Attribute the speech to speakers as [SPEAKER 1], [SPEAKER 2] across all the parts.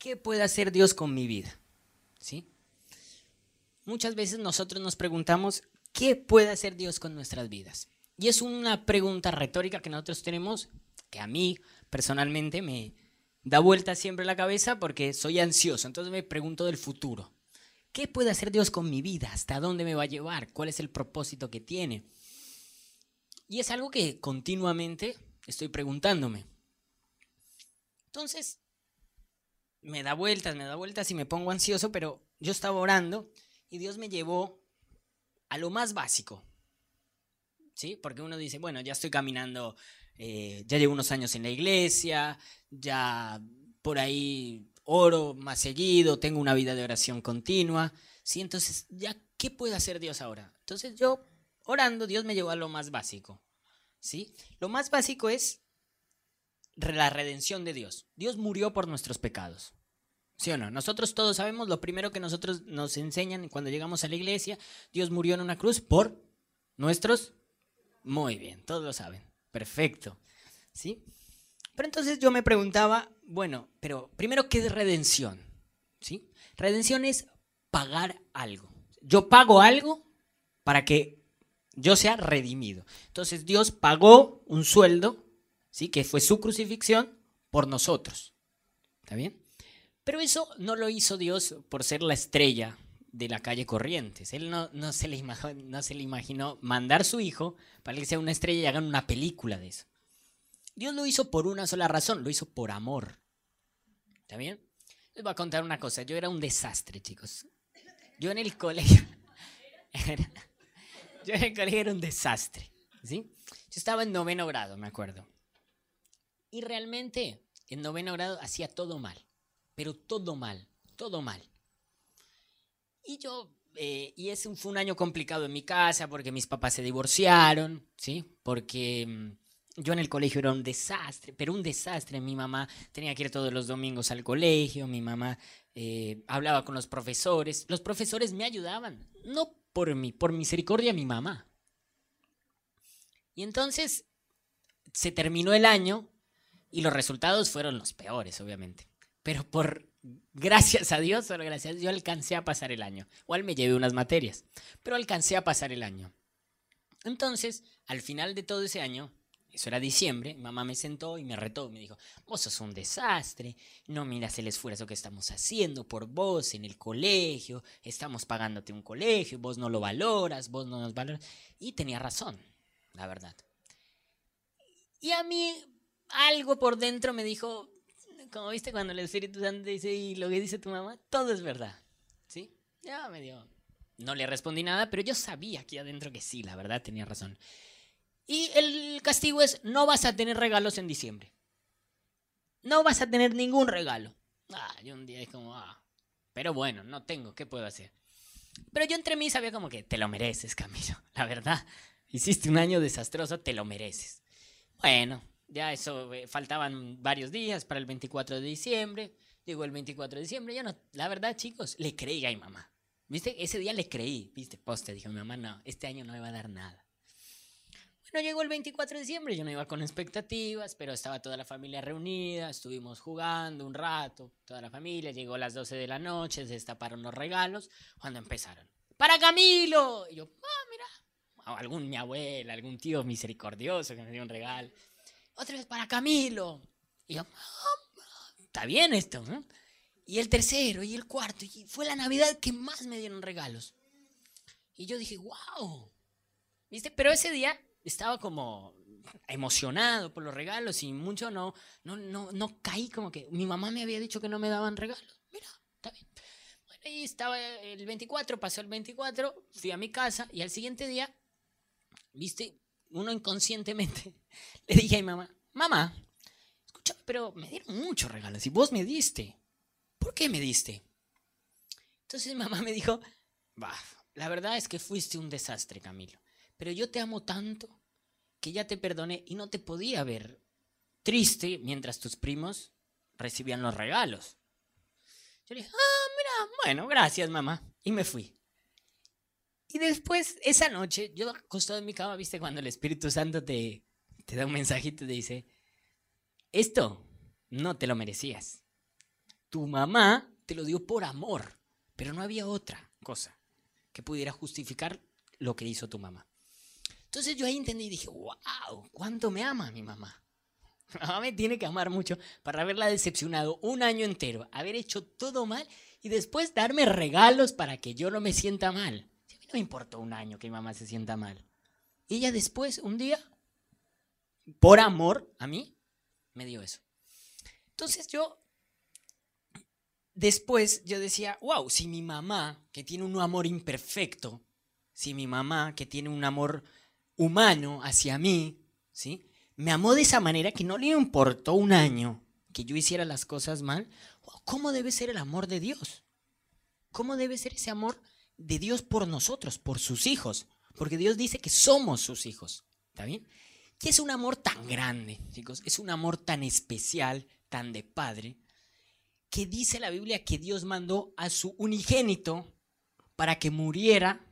[SPEAKER 1] ¿qué puede hacer Dios con mi vida? ¿Sí? Muchas veces nosotros nos preguntamos, ¿qué puede hacer Dios con nuestras vidas? Y es una pregunta retórica que nosotros tenemos, que a mí personalmente me da vuelta siempre la cabeza porque soy ansioso, entonces me pregunto del futuro. ¿Qué puede hacer Dios con mi vida? ¿Hasta dónde me va a llevar? ¿Cuál es el propósito que tiene? Y es algo que continuamente estoy preguntándome. Entonces, me da vueltas, me da vueltas y me pongo ansioso, pero yo estaba orando y Dios me llevó a lo más básico. ¿Sí? Porque uno dice, bueno, ya estoy caminando, eh, ya llevo unos años en la iglesia, ya por ahí oro más seguido, tengo una vida de oración continua. ¿Sí? Entonces, ¿ya qué puede hacer Dios ahora? Entonces yo, orando, Dios me llevó a lo más básico. ¿Sí? Lo más básico es la redención de Dios. Dios murió por nuestros pecados. ¿Sí o no? Nosotros todos sabemos, lo primero que nosotros nos enseñan cuando llegamos a la iglesia, Dios murió en una cruz por nuestros... Muy bien, todos lo saben. Perfecto. ¿Sí? Pero entonces yo me preguntaba, bueno, pero primero, ¿qué es redención? ¿Sí? Redención es pagar algo. Yo pago algo para que yo sea redimido. Entonces Dios pagó un sueldo, ¿sí? Que fue su crucifixión por nosotros. ¿Está bien? Pero eso no lo hizo Dios por ser la estrella de la calle Corrientes. Él no, se le imaginó, no se le imaginó mandar su hijo para que sea una estrella y hagan una película de eso. Dios lo hizo por una sola razón, lo hizo por amor. ¿Está bien? Les voy a contar una cosa. Yo era un desastre, chicos. Yo en el colegio... yo en el colegio era un desastre. ¿sí? Yo estaba en noveno grado, me acuerdo. Y realmente en noveno grado hacía todo mal pero todo mal, todo mal. Y yo, eh, y ese fue un año complicado en mi casa porque mis papás se divorciaron, ¿sí? Porque mm, yo en el colegio era un desastre, pero un desastre. Mi mamá tenía que ir todos los domingos al colegio, mi mamá eh, hablaba con los profesores, los profesores me ayudaban, no por mí, por misericordia mi mamá. Y entonces se terminó el año y los resultados fueron los peores, obviamente pero por gracias a Dios, solo gracias yo alcancé a pasar el año. Igual me llevé unas materias, pero alcancé a pasar el año. Entonces, al final de todo ese año, eso era diciembre, mamá me sentó y me retó, me dijo, vos sos un desastre, no miras el esfuerzo que estamos haciendo por vos en el colegio, estamos pagándote un colegio, vos no lo valoras, vos no nos valoras. Y tenía razón, la verdad. Y a mí algo por dentro me dijo, como viste cuando el Espíritu Santo dice y lo que dice tu mamá, todo es verdad. ¿Sí? Ya me dio. No le respondí nada, pero yo sabía aquí adentro que sí, la verdad tenía razón. Y el castigo es, no vas a tener regalos en diciembre. No vas a tener ningún regalo. Ah, yo un día es como, ah, pero bueno, no tengo, ¿qué puedo hacer? Pero yo entre mí sabía como que te lo mereces, Camilo, la verdad. Hiciste un año desastroso, te lo mereces. Bueno, ya eso, eh, faltaban varios días para el 24 de diciembre. Llegó el 24 de diciembre. Ya no, la verdad, chicos, le creí a mi mamá. ¿Viste? Ese día le creí. ¿Viste? Poste, dijo mi mamá, no, este año no me va a dar nada. Bueno, llegó el 24 de diciembre, yo no iba con expectativas, pero estaba toda la familia reunida, estuvimos jugando un rato, toda la familia, llegó a las 12 de la noche, se destaparon los regalos, cuando empezaron, ¡para Camilo! Y yo, ah, mira, algún mi abuela, algún tío misericordioso que me dio un regalo otra vez para Camilo. Y yo, está bien esto. Y el tercero y el cuarto. Y fue la Navidad que más me dieron regalos. Y yo dije, wow. ¿Viste? Pero ese día estaba como emocionado por los regalos y mucho no, no, no, no caí como que mi mamá me había dicho que no me daban regalos. Mira, está bien. Bueno, ahí estaba el 24, pasó el 24, fui a mi casa y al siguiente día, viste, uno inconscientemente le dije a mi mamá, mamá, escucha, pero me dieron muchos regalos y vos me diste. ¿Por qué me diste? Entonces mi mamá me dijo, bah, la verdad es que fuiste un desastre, Camilo, pero yo te amo tanto que ya te perdoné y no te podía ver triste mientras tus primos recibían los regalos. Yo le dije, ah, mira, bueno, gracias, mamá. Y me fui. Y después, esa noche, yo acostado en mi cama, viste, cuando el Espíritu Santo te, te da un mensajito y te dice, esto no te lo merecías. tu mamá te lo dio por amor, pero no había otra cosa que pudiera justificar lo que hizo tu mamá. Entonces yo ahí entendí y dije, wow, ¿cuánto me ama mi mamá? Mi mamá me tiene que amar mucho para haberla decepcionado un año entero, haber hecho todo mal y después darme regalos para que yo no me sienta mal. Me importó un año que mi mamá se sienta mal. Ella después, un día, por amor a mí, me dio eso. Entonces yo, después yo decía, wow, si mi mamá, que tiene un amor imperfecto, si mi mamá, que tiene un amor humano hacia mí, ¿sí? Me amó de esa manera que no le importó un año que yo hiciera las cosas mal. ¿Cómo debe ser el amor de Dios? ¿Cómo debe ser ese amor de Dios por nosotros, por sus hijos? Porque Dios dice que somos sus hijos. ¿Está bien? Y es un amor tan grande, chicos, es un amor tan especial, tan de padre, que dice la Biblia que Dios mandó a su unigénito para que muriera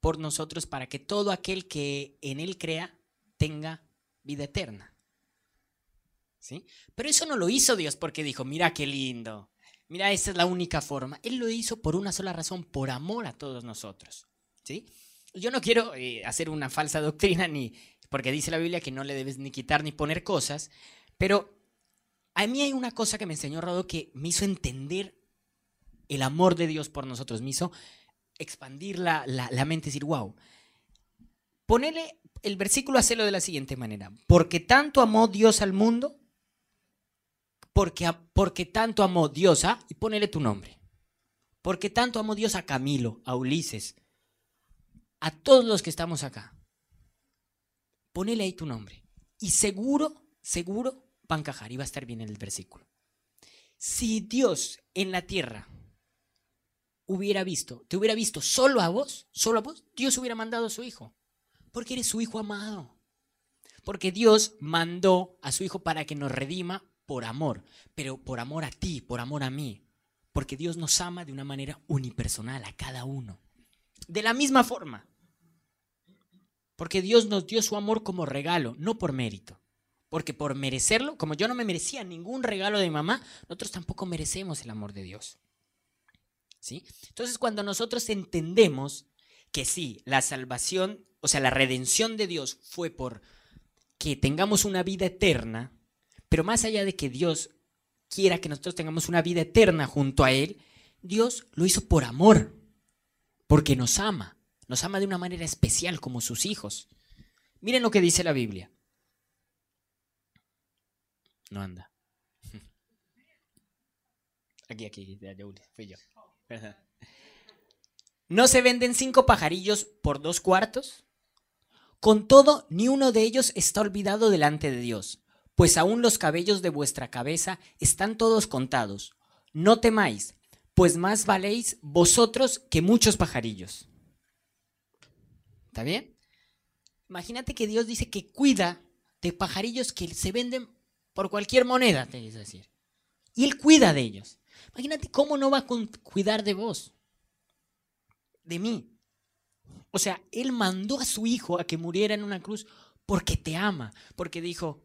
[SPEAKER 1] por nosotros, para que todo aquel que en Él crea tenga vida eterna. ¿Sí? Pero eso no lo hizo Dios porque dijo, mira qué lindo, mira, esa es la única forma. Él lo hizo por una sola razón, por amor a todos nosotros. ¿Sí? Yo no quiero eh, hacer una falsa doctrina ni porque dice la Biblia que no le debes ni quitar ni poner cosas, pero a mí hay una cosa que me enseñó Rodo que me hizo entender el amor de Dios por nosotros, me hizo expandir la, la, mente y decir, wow, ponele el versículo, hacerlo de la siguiente manera, porque tanto amó Dios al mundo, porque, porque tanto amó Dios a, y ponele tu nombre, porque tanto amó Dios a Camilo, a Ulises, a todos los que estamos acá ponele ahí tu nombre. Y seguro, seguro va a encajar y va a estar bien en el versículo. Si Dios en la tierra hubiera visto, te hubiera visto solo a vos, solo a vos, Dios hubiera mandado a su hijo. Porque eres su hijo amado. Porque Dios mandó a su hijo para que nos redima por amor, pero por amor a ti, por amor a mí. Porque Dios nos ama de una manera unipersonal a cada uno. De la misma forma, porque Dios nos dio su amor como regalo, no por mérito. Porque por merecerlo, como yo no me merecía ningún regalo de mamá, nosotros tampoco merecemos el amor de Dios. ¿Sí? Entonces, cuando nosotros entendemos que sí, la salvación, o sea, la redención de Dios fue por que tengamos una vida eterna, pero más allá de que Dios quiera que nosotros tengamos una vida eterna junto a Él, Dios lo hizo por amor, porque nos ama. Nos ama de una manera especial como sus hijos. Miren lo que dice la Biblia. No anda. Aquí, aquí, fui yo. ¿No se venden cinco pajarillos por dos cuartos? Con todo, ni uno de ellos está olvidado delante de Dios, pues aún los cabellos de vuestra cabeza están todos contados. No temáis, pues más valéis vosotros que muchos pajarillos. ¿Está bien? Imagínate que Dios dice que cuida de pajarillos que se venden por cualquier moneda, te dice decir. Y Él cuida de ellos. Imagínate cómo no va a cuidar de vos, de mí. O sea, Él mandó a su hijo a que muriera en una cruz porque te ama, porque dijo,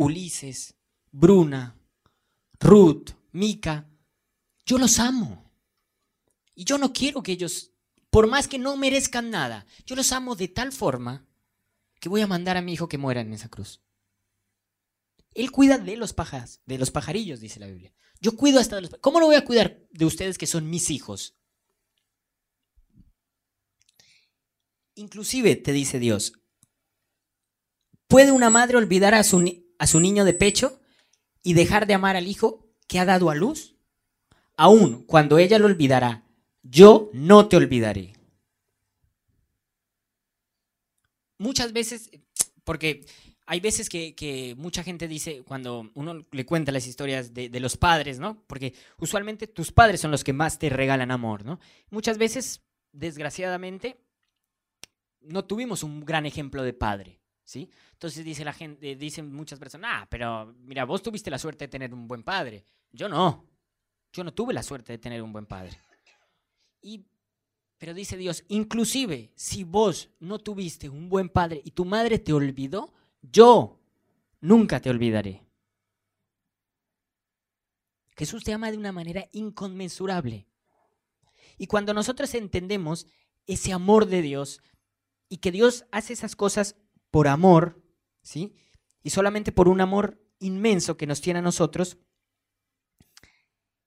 [SPEAKER 1] Ulises, Bruna, Ruth, Mica, yo los amo. Y yo no quiero que ellos por más que no merezcan nada, yo los amo de tal forma que voy a mandar a mi hijo que muera en esa cruz. Él cuida de los pajas, de los pajarillos, dice la Biblia. Yo cuido hasta de los ¿Cómo lo voy a cuidar de ustedes que son mis hijos? Inclusive, te dice Dios, ¿puede una madre olvidar a su, a su niño de pecho y dejar de amar al hijo que ha dado a luz? Aún cuando ella lo olvidará, yo no te olvidaré. Muchas veces, porque hay veces que, mucha gente dice, cuando uno le cuenta las historias de, los padres, ¿no? Porque usualmente tus padres son los que más te regalan amor, ¿no? Muchas veces, desgraciadamente, no tuvimos un gran ejemplo de padre, ¿sí? Entonces dice la gente, dicen muchas personas, ah, pero mira, vos tuviste la suerte de tener un buen padre. Yo no. Yo no tuve la suerte de tener un buen padre. Y, pero dice Dios, inclusive si vos no tuviste un buen padre y tu madre te olvidó, yo nunca te olvidaré. Jesús te ama de una manera inconmensurable. Y cuando nosotros entendemos ese amor de Dios y que Dios hace esas cosas por amor, ¿sí? Y solamente por un amor inmenso que nos tiene a nosotros,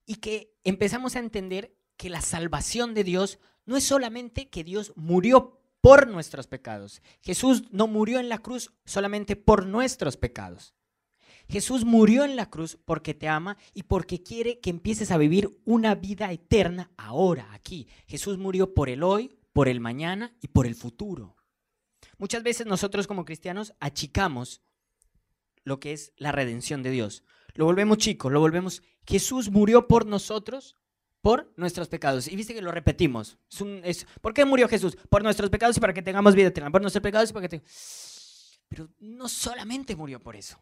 [SPEAKER 1] y que empezamos a entender que la salvación de Dios no es solamente que Dios murió por nuestros pecados. Jesús no murió en la cruz solamente por nuestros pecados. Jesús murió en la cruz porque te ama y porque quiere que empieces a vivir una vida eterna ahora, aquí. Jesús murió por el hoy, por el mañana y por el futuro. Muchas veces nosotros como cristianos achicamos lo que es la redención de Dios. Lo volvemos chico, lo volvemos... Jesús murió por nosotros, por nuestros pecados. Y viste que lo repetimos. Es ¿Por qué murió Jesús? Por nuestros pecados y para que tengamos vida eterna. Por nuestros pecados y para que... Pero no solamente murió por eso.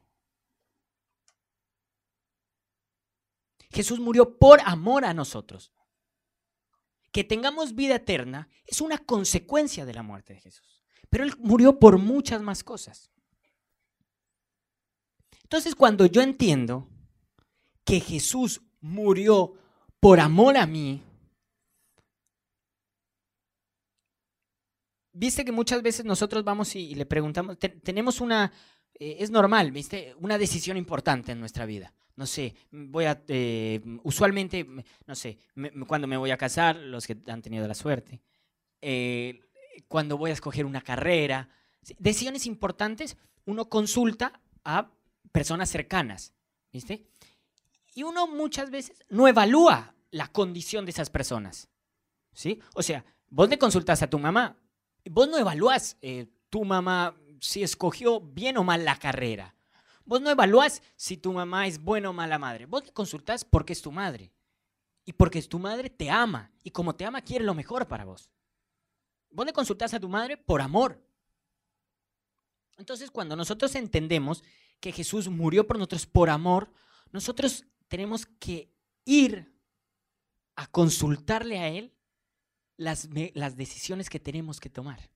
[SPEAKER 1] Jesús murió por amor a nosotros. Que tengamos vida eterna es una consecuencia de la muerte de Jesús. Pero Él murió por muchas más cosas. Entonces cuando yo entiendo que Jesús murió por amor a mí, viste que muchas veces nosotros vamos y, le preguntamos, tenemos una, eh, es normal, viste, una decisión importante en nuestra vida no sé, voy a, eh, usualmente, no sé, cuando me voy a casar, los que han tenido la suerte, eh, cuando voy a escoger una carrera, decisiones importantes, uno consulta a personas cercanas, ¿viste? Y uno muchas veces no evalúa la condición de esas personas, ¿sí? O sea, vos le consultas a tu mamá, vos no evalúas eh, tu mamá si escogió bien o mal la carrera. Vos no evalúas si tu mamá es buena o mala madre. Vos le consultas porque es tu madre. Y porque tu madre te ama. Y como te ama, quiere lo mejor para vos. Vos le consultas a tu madre por amor. Entonces, cuando nosotros entendemos que Jesús murió por nosotros por amor, nosotros tenemos que ir a consultarle a Él las, las decisiones que tenemos que tomar.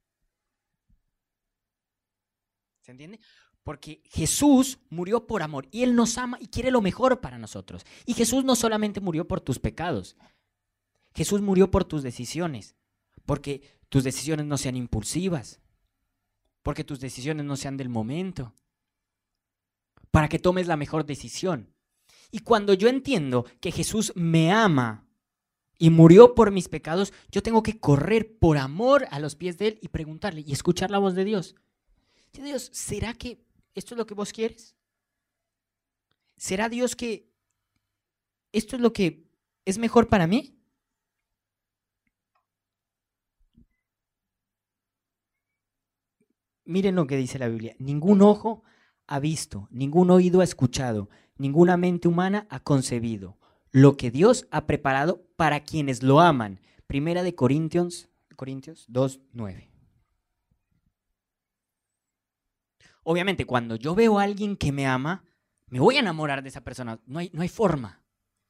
[SPEAKER 1] ¿Se entiende? Porque Jesús murió por amor y Él nos ama y quiere lo mejor para nosotros. Y Jesús no solamente murió por tus pecados, Jesús murió por tus decisiones, porque tus decisiones no sean impulsivas, porque tus decisiones no sean del momento, para que tomes la mejor decisión. Y cuando yo entiendo que Jesús me ama y murió por mis pecados, yo tengo que correr por amor a los pies de Él y preguntarle y escuchar la voz de Dios. Dios, ¿será que ¿Esto es lo que vos quieres? ¿Será Dios que esto es lo que es mejor para mí? Miren lo que dice la Biblia. Ningún ojo ha visto, ningún oído ha escuchado, ninguna mente humana ha concebido lo que Dios ha preparado para quienes lo aman. Primera de Corintios, Corintios 2, 9. Obviamente, cuando yo veo a alguien que me ama, me voy a enamorar de esa persona. No hay, no hay forma.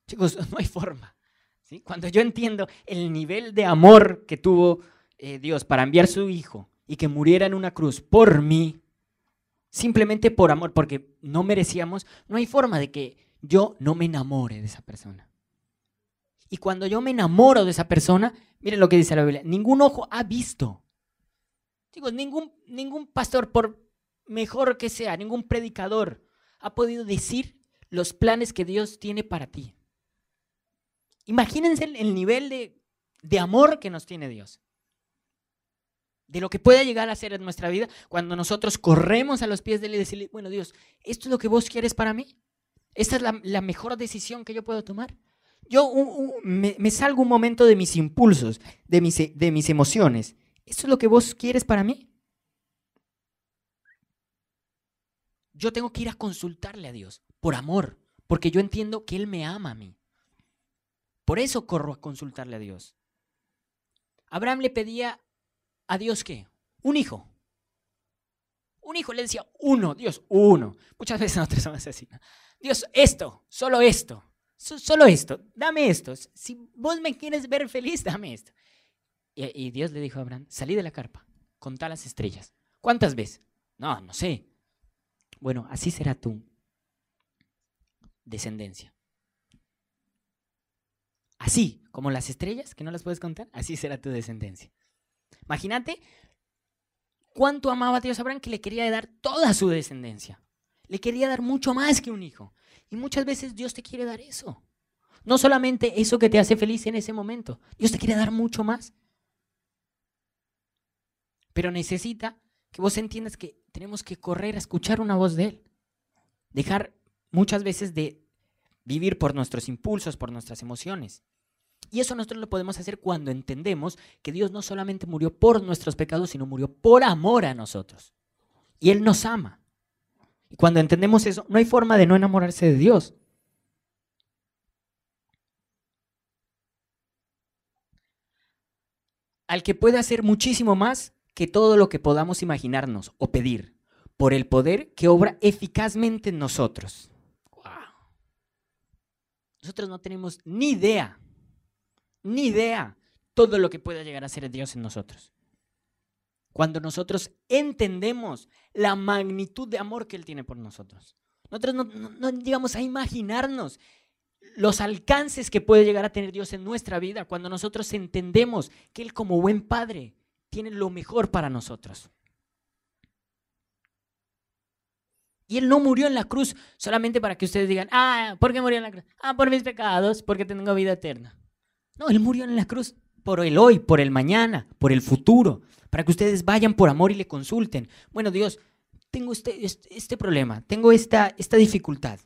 [SPEAKER 1] Chicos, no hay forma. ¿sí? Cuando yo entiendo el nivel de amor que tuvo eh, Dios para enviar su Hijo y que muriera en una cruz por mí, simplemente por amor, porque no merecíamos, no hay forma de que yo no me enamore de esa persona. Y cuando yo me enamoro de esa persona, miren lo que dice la Biblia, ningún ojo ha visto. Chicos, ningún, ningún pastor, por mejor que sea, ningún predicador ha podido decir los planes que Dios tiene para ti. Imagínense el nivel de, de amor que nos tiene Dios. De lo que pueda llegar a ser en nuestra vida cuando nosotros corremos a los pies de Él y decirle, bueno Dios, ¿esto es lo que vos quieres para mí? ¿Esta es la, mejor decisión que yo puedo tomar? Yo me, me, salgo un momento de mis impulsos, de mis, de mis emociones. ¿Esto es lo que vos quieres para mí? yo tengo que ir a consultarle a Dios por amor, porque yo entiendo que Él me ama a mí. Por eso corro a consultarle a Dios. Abraham le pedía a Dios qué? Un hijo. Un hijo le decía uno, Dios, uno. Muchas veces nosotros somos así. Dios, esto, solo esto, solo esto, dame esto. Si vos me quieres ver feliz, dame esto. Y, y Dios le dijo a Abraham, salí de la carpa, contá las estrellas. ¿Cuántas veces? No, no sé, bueno, así será tu descendencia. Así, como las estrellas, que no las puedes contar, así será tu descendencia. Imagínate cuánto amaba a Dios Abraham que le quería dar toda su descendencia. Le quería dar mucho más que un hijo. Y muchas veces Dios te quiere dar eso. No solamente eso que te hace feliz en ese momento. Dios te quiere dar mucho más. Pero necesita que vos entiendas que tenemos que correr a escuchar una voz de Él. Dejar muchas veces de vivir por nuestros impulsos, por nuestras emociones. Y eso nosotros lo podemos hacer cuando entendemos que Dios no solamente murió por nuestros pecados, sino murió por amor a nosotros. Y Él nos ama. Y cuando entendemos eso, no hay forma de no enamorarse de Dios. Al que puede hacer muchísimo más que todo lo que podamos imaginarnos o pedir, por el poder que obra eficazmente en nosotros. Nosotros no tenemos ni idea, ni idea todo lo que pueda llegar a ser Dios en nosotros. Cuando nosotros entendemos la magnitud de amor que Él tiene por nosotros. Nosotros no, no, llegamos a imaginarnos los alcances que puede llegar a tener Dios en nuestra vida cuando nosotros entendemos que Él como buen Padre tiene lo mejor para nosotros. Y Él no murió en la cruz solamente para que ustedes digan, ah, ¿por qué murió en la cruz? Ah, por mis pecados, porque tengo vida eterna. No, Él murió en la cruz por el hoy, por el mañana, por el futuro, para que ustedes vayan por amor y le consulten. Bueno, Dios, tengo este, este, este problema, tengo esta, esta dificultad.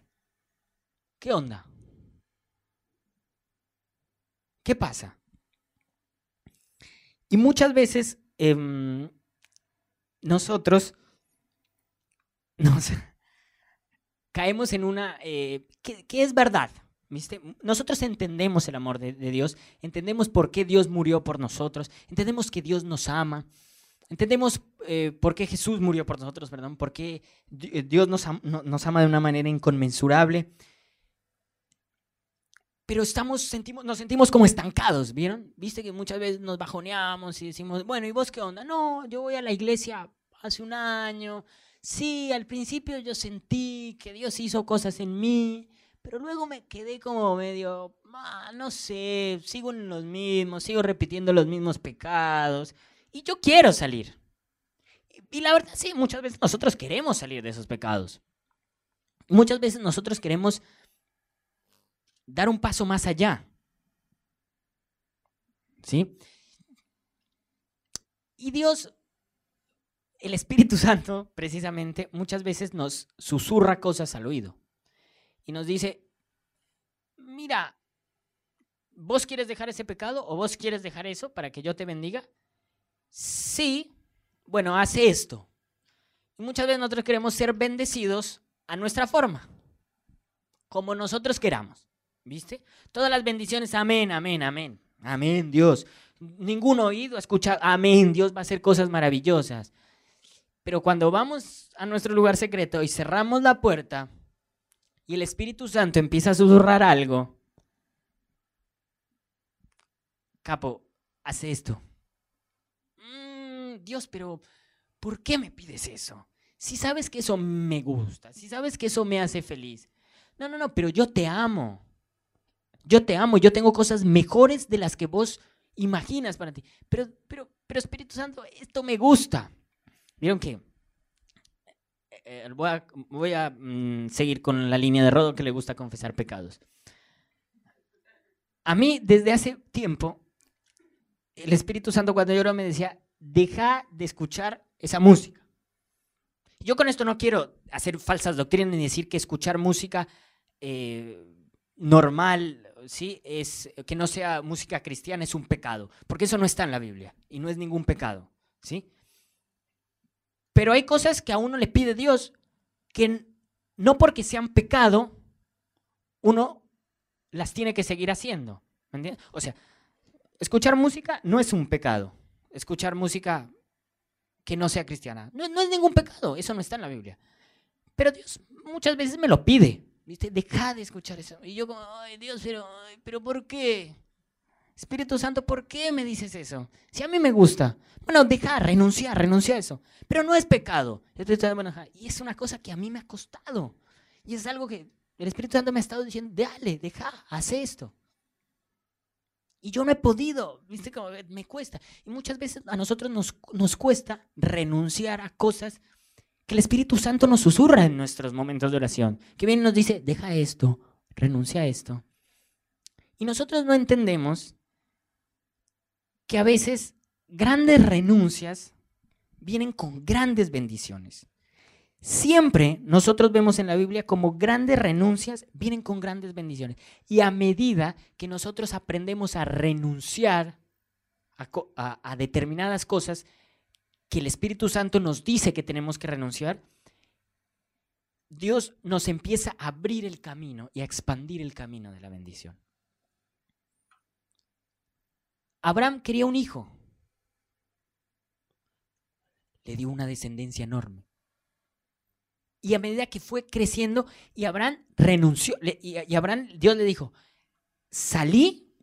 [SPEAKER 1] ¿Qué onda? ¿Qué pasa? Y muchas veces em, nosotros nos, caemos en una... Eh, ¿qué, es verdad? Nosotros entendemos el amor de, Dios, entendemos por qué Dios murió por nosotros, entendemos que Dios nos ama, entendemos eh, por qué Jesús murió por nosotros, perdón, por qué eh, Dios nos, nos ama de una manera inconmensurable. Pero estamos, sentimos, nos sentimos como estancados, ¿vieron? Viste que muchas veces nos bajoneamos y decimos, bueno, ¿y vos qué onda? No, yo voy a la iglesia hace un año, sí, al principio yo sentí que Dios hizo cosas en mí, pero luego me quedé como medio, ah, no sé, sigo en los mismos, sigo repitiendo los mismos pecados y yo quiero salir. Y, la verdad, sí, muchas veces nosotros queremos salir de esos pecados. Muchas veces nosotros queremos dar un paso más allá. ¿Sí? Y Dios el Espíritu Santo, precisamente, muchas veces nos susurra cosas al oído y nos dice, mira, ¿vos quieres dejar ese pecado o vos quieres dejar eso para que yo te bendiga? Sí, bueno, hace esto. Y muchas veces nosotros queremos ser bendecidos a nuestra forma, como nosotros queramos. ¿Viste? Todas las bendiciones, amén, amén, amén. Amén, Dios. Ningún oído escucha, amén, Dios va a hacer cosas maravillosas. Pero cuando vamos a nuestro lugar secreto y cerramos la puerta y el Espíritu Santo empieza a susurrar algo, capo, hace esto. Mm, Dios, pero ¿por qué me pides eso? Si sabes que eso me gusta, si sabes que eso me hace feliz. No, no, no, pero yo te amo. Yo te amo, yo tengo cosas mejores de las que vos imaginas para ti. Pero, pero, pero Espíritu Santo, esto me gusta. Vieron que eh, voy a, mm, seguir con la línea de Rodo que le gusta confesar pecados. A mí, desde hace tiempo, el Espíritu Santo cuando yo me decía, deja de escuchar esa música. Yo con esto no quiero hacer falsas doctrinas ni decir que escuchar música eh, normal, ¿sí? es, que no sea música cristiana es un pecado, porque eso no está en la Biblia y no es ningún pecado. ¿sí? Pero hay cosas que a uno le pide Dios que no porque sean pecado, uno las tiene que seguir haciendo. O sea, escuchar música no es un pecado. Escuchar música que no sea cristiana. No, es ningún pecado, eso no está en la Biblia. Pero Dios muchas veces me lo pide. ¿viste? Deja de escuchar eso. Y yo como, ay Dios, pero, pero ¿por qué? Espíritu Santo, ¿por qué me dices eso? Si a mí me gusta. Bueno, deja, renunciar, renuncia a eso. Pero no es pecado. Y es una cosa que a mí me ha costado. Y es algo que el Espíritu Santo me ha estado diciendo, dale, deja, haz esto. Y yo no he podido, ¿viste? Como me cuesta. Y muchas veces a nosotros nos, nos cuesta renunciar a cosas que el Espíritu Santo nos susurra en nuestros momentos de oración. Que viene y nos dice, deja esto, renuncia a esto. Y nosotros no entendemos que a veces grandes renuncias vienen con grandes bendiciones. Siempre nosotros vemos en la Biblia como grandes renuncias vienen con grandes bendiciones. Y a medida que nosotros aprendemos a renunciar a, determinadas cosas que el Espíritu Santo nos dice que tenemos que renunciar, Dios nos empieza a abrir el camino y a expandir el camino de la bendición. Abraham quería un hijo. Le dio una descendencia enorme. Y a medida que fue creciendo, y Abraham renunció, y Abraham, Dios le dijo, salí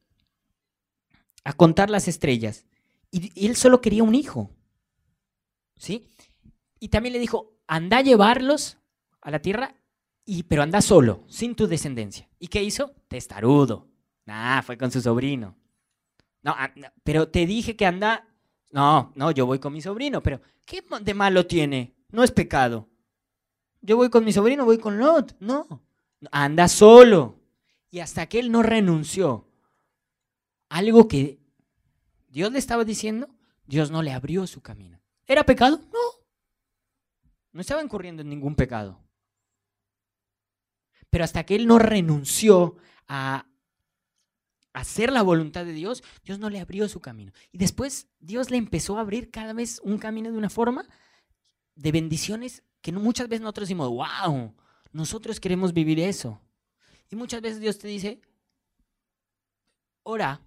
[SPEAKER 1] a contar las estrellas. Y, él solo quería un hijo. ¿Sí? Y también le dijo, anda a llevarlos a la tierra, y, pero anda solo, sin tu descendencia. ¿Y qué hizo? Testarudo. Nah, fue con su sobrino. No, ah, pero te dije que anda. No, no, yo voy con mi sobrino, pero ¿qué de malo tiene? No es pecado. Yo voy con mi sobrino, voy con Lot. No, anda solo. Y hasta que él no renunció, algo que Dios le estaba diciendo, Dios no le abrió su camino. ¿Era pecado? No. No estaba incurriendo en ningún pecado. Pero hasta que él no renunció a hacer la voluntad de Dios, Dios no le abrió su camino. Y después Dios le empezó a abrir cada vez un camino de una forma de bendiciones que muchas veces nosotros decimos, wow, nosotros queremos vivir eso. Y muchas veces Dios te dice, ora,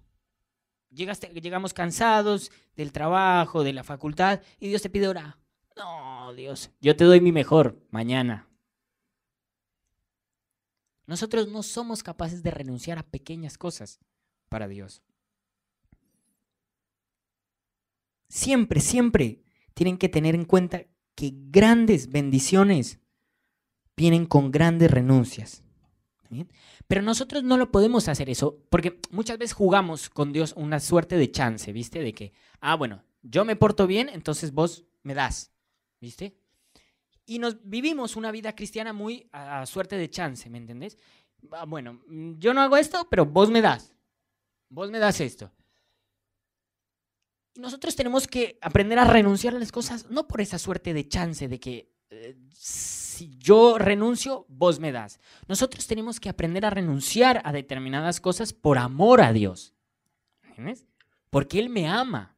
[SPEAKER 1] Llegaste, llegamos cansados del trabajo, de la facultad, y Dios te pide ora. No, Dios, yo te doy mi mejor mañana. Nosotros no somos capaces de renunciar a pequeñas cosas para Dios. Siempre, siempre tienen que tener en cuenta que grandes bendiciones vienen con grandes renuncias. Pero nosotros no lo podemos hacer eso, porque muchas veces jugamos con Dios una suerte de chance, ¿viste? De que, ah, bueno, yo me porto bien, entonces vos me das, ¿viste? Y nos vivimos una vida cristiana muy a, suerte de chance, ¿me entendés? Ah, bueno, yo no hago esto, pero vos me das. Vos me das esto. Y nosotros tenemos que aprender a renunciar a las cosas, no por esa suerte de chance de que eh, si yo renuncio, vos me das. Nosotros tenemos que aprender a renunciar a determinadas cosas por amor a Dios. ¿Entiendes? Porque Él me ama.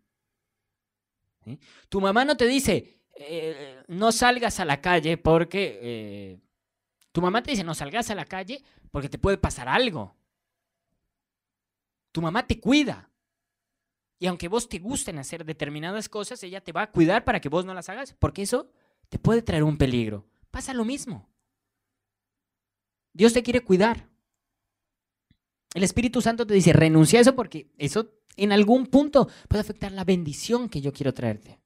[SPEAKER 1] Tu mamá no te dice, eh, no salgas a la calle porque... Eh, tu mamá te dice, no salgas a la calle porque te puede pasar algo. Tu mamá te cuida. Y aunque vos te gusten hacer determinadas cosas, ella te va a cuidar para que vos no las hagas, porque eso te puede traer un peligro. Pasa lo mismo. Dios te quiere cuidar. El Espíritu Santo te dice, renuncia a eso porque eso en algún punto puede afectar la bendición que yo quiero traerte.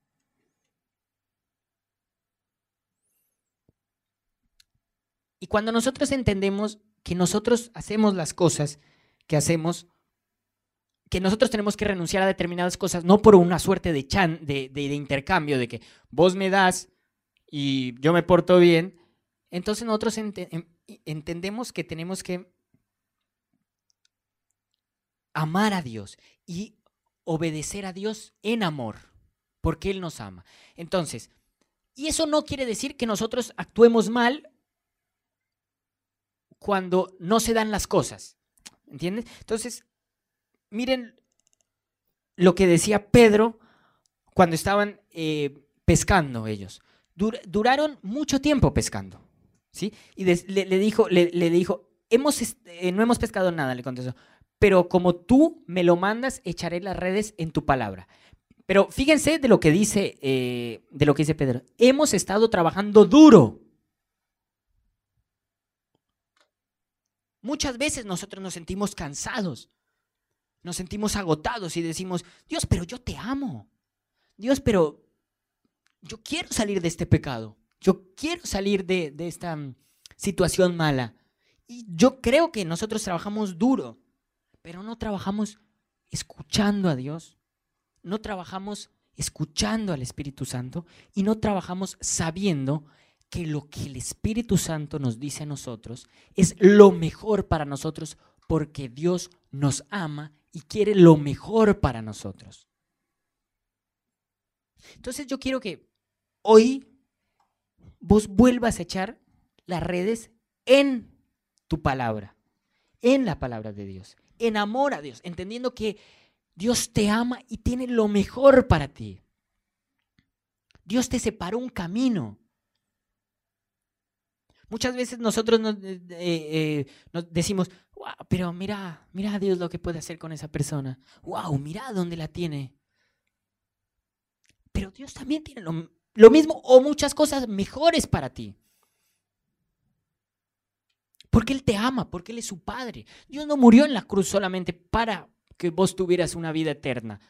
[SPEAKER 1] Y cuando nosotros entendemos que nosotros hacemos las cosas que hacemos que nosotros tenemos que renunciar a determinadas cosas, no por una suerte de, chan, de, de, intercambio, de que vos me das y yo me porto bien, entonces nosotros em, entendemos que tenemos que amar a Dios y obedecer a Dios en amor, porque Él nos ama. Entonces, y eso no quiere decir que nosotros actuemos mal cuando no se dan las cosas. ¿Entiendes? Entonces, miren lo que decía Pedro cuando estaban eh, pescando ellos. duraron mucho tiempo pescando. ¿sí? Y le, dijo, le, dijo hemos, eh, no hemos pescado nada, le contestó. Pero como tú me lo mandas, echaré las redes en tu palabra. Pero fíjense de lo que dice, eh, de lo que dice Pedro. Hemos estado trabajando duro. Muchas veces nosotros nos sentimos cansados nos sentimos agotados y decimos, Dios, pero yo te amo. Dios, pero yo quiero salir de este pecado. Yo quiero salir de, esta mm, situación mala. Y yo creo que nosotros trabajamos duro, pero no trabajamos escuchando a Dios, no trabajamos escuchando al Espíritu Santo y no trabajamos sabiendo que lo que el Espíritu Santo nos dice a nosotros es lo mejor para nosotros porque Dios nos ama y quiere lo mejor para nosotros. Entonces yo quiero que hoy vos vuelvas a echar las redes en tu palabra, en la palabra de Dios, en amor a Dios, entendiendo que Dios te ama y tiene lo mejor para ti. Dios te separó un camino. Muchas veces nosotros nos, eh, eh, decimos, pero mira, mira a Dios lo que puede hacer con esa persona. Wow, mira dónde la tiene. Pero Dios también tiene lo, lo mismo o muchas cosas mejores para ti. Porque Él te ama, porque Él es su Padre. Dios no murió en la cruz solamente para que vos tuvieras una vida eterna.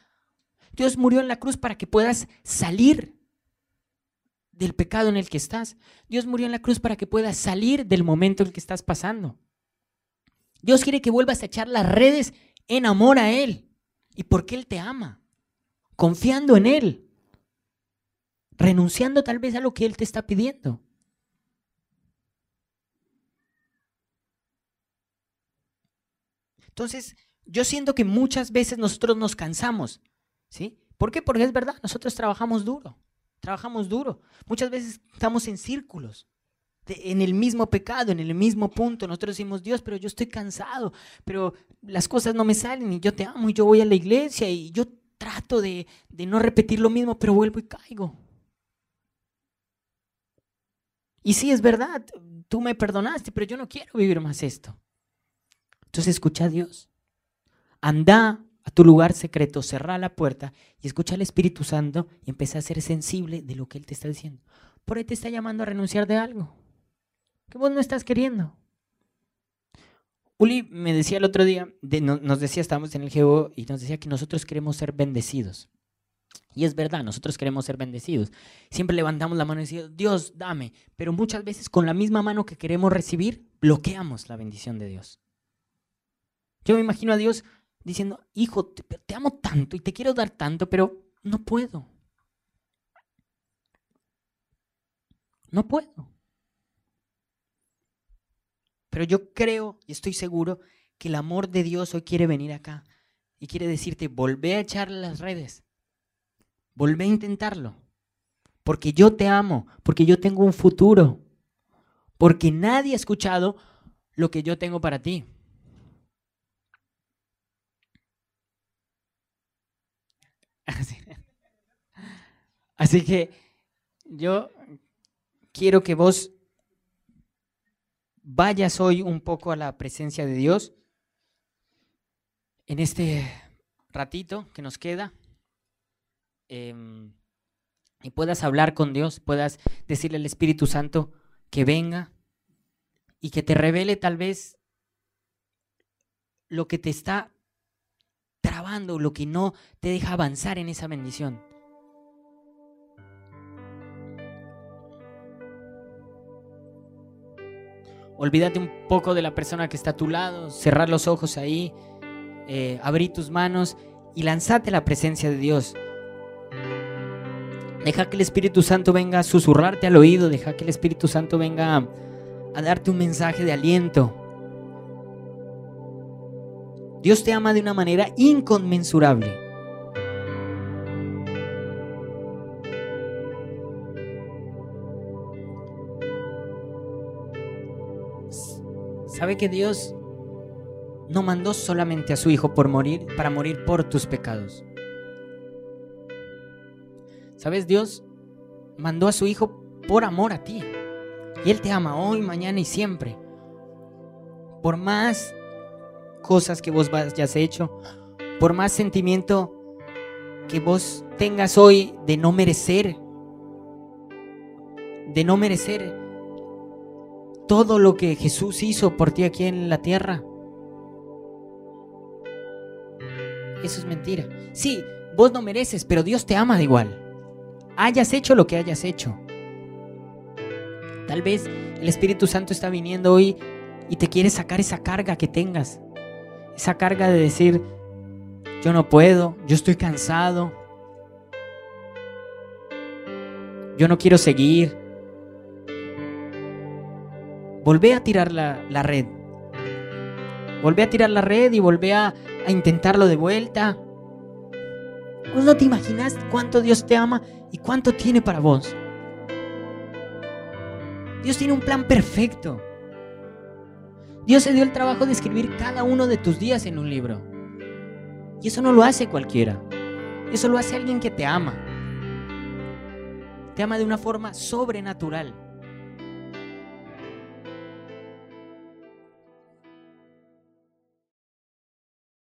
[SPEAKER 1] Dios murió en la cruz para que puedas salir del pecado en el que estás. Dios murió en la cruz para que puedas salir del momento en el que estás pasando. Dios quiere que vuelvas a echar las redes en amor a Él y porque Él te ama, confiando en Él, renunciando tal vez a lo que Él te está pidiendo. Entonces, yo siento que muchas veces nosotros nos cansamos, ¿sí? ¿Por qué? Porque es verdad, nosotros trabajamos duro, trabajamos duro. Muchas veces estamos en círculos, en el mismo pecado, en el mismo punto. Nosotros decimos, Dios, pero yo estoy cansado, pero las cosas no me salen y yo te amo y yo voy a la iglesia y yo trato de, de no repetir lo mismo, pero vuelvo y caigo. Y sí, es verdad, tú me perdonaste, pero yo no quiero vivir más esto. Entonces escucha a Dios. Anda a tu lugar secreto, cerra la puerta y escucha al Espíritu Santo y empieza a ser sensible de lo que Él te está diciendo. Por ahí te está llamando a renunciar de algo que vos no estás queriendo. Uli me decía el otro día, nos decía, estábamos en el GEO y nos decía que nosotros queremos ser bendecidos. Y es verdad, nosotros queremos ser bendecidos. Siempre levantamos la mano y decimos, Dios, dame. Pero muchas veces con la misma mano que queremos recibir, bloqueamos la bendición de Dios. Yo me imagino a Dios diciendo, hijo, te, amo tanto y te quiero dar tanto, pero no puedo. No puedo. Pero yo creo y estoy seguro que el amor de Dios hoy quiere venir acá y quiere decirte, volvé a echar las redes, volvé a intentarlo, porque yo te amo, porque yo tengo un futuro, porque nadie ha escuchado lo que yo tengo para ti. Así, que yo quiero que vos vayas hoy un poco a la presencia de Dios en este ratito que nos queda em, y puedas hablar con Dios, puedas decirle al Espíritu Santo que venga y que te revele tal vez lo que te está trabando, lo que no te deja avanzar en esa bendición. Olvídate un poco de la persona que está a tu lado, cerrar los ojos ahí, eh, abrir tus manos y lanzate a la presencia de Dios. Deja que el Espíritu Santo venga a susurrarte al oído, deja que el Espíritu Santo venga a darte un mensaje de aliento. Dios te ama de una manera inconmensurable. ¿Sabe que Dios no mandó solamente a su Hijo por morir, para morir por tus pecados? ¿Sabes? Dios mandó a su Hijo por amor a ti. Y Él te ama hoy, mañana y siempre. Por más cosas que vos hayas hecho, por más sentimiento que vos tengas hoy de no merecer, de no merecer todo lo que Jesús hizo por ti aquí en la tierra. Eso es mentira. Sí, vos no mereces, pero Dios te ama de igual. Hayas hecho lo que hayas hecho. Tal vez el Espíritu Santo está viniendo hoy y te quiere sacar esa carga que tengas esa carga de decir, yo no puedo, yo estoy cansado, yo no quiero seguir. Volvé a tirar la, red. Volvé a tirar la red y volvé a, a intentarlo de vuelta. ¿Vos no te imaginas cuánto Dios te ama y cuánto tiene para vos? Dios tiene un plan perfecto. Dios se dio el trabajo de escribir cada uno de tus días en un libro. Y eso no lo hace cualquiera. Eso lo hace alguien que te ama. Te ama de una forma sobrenatural.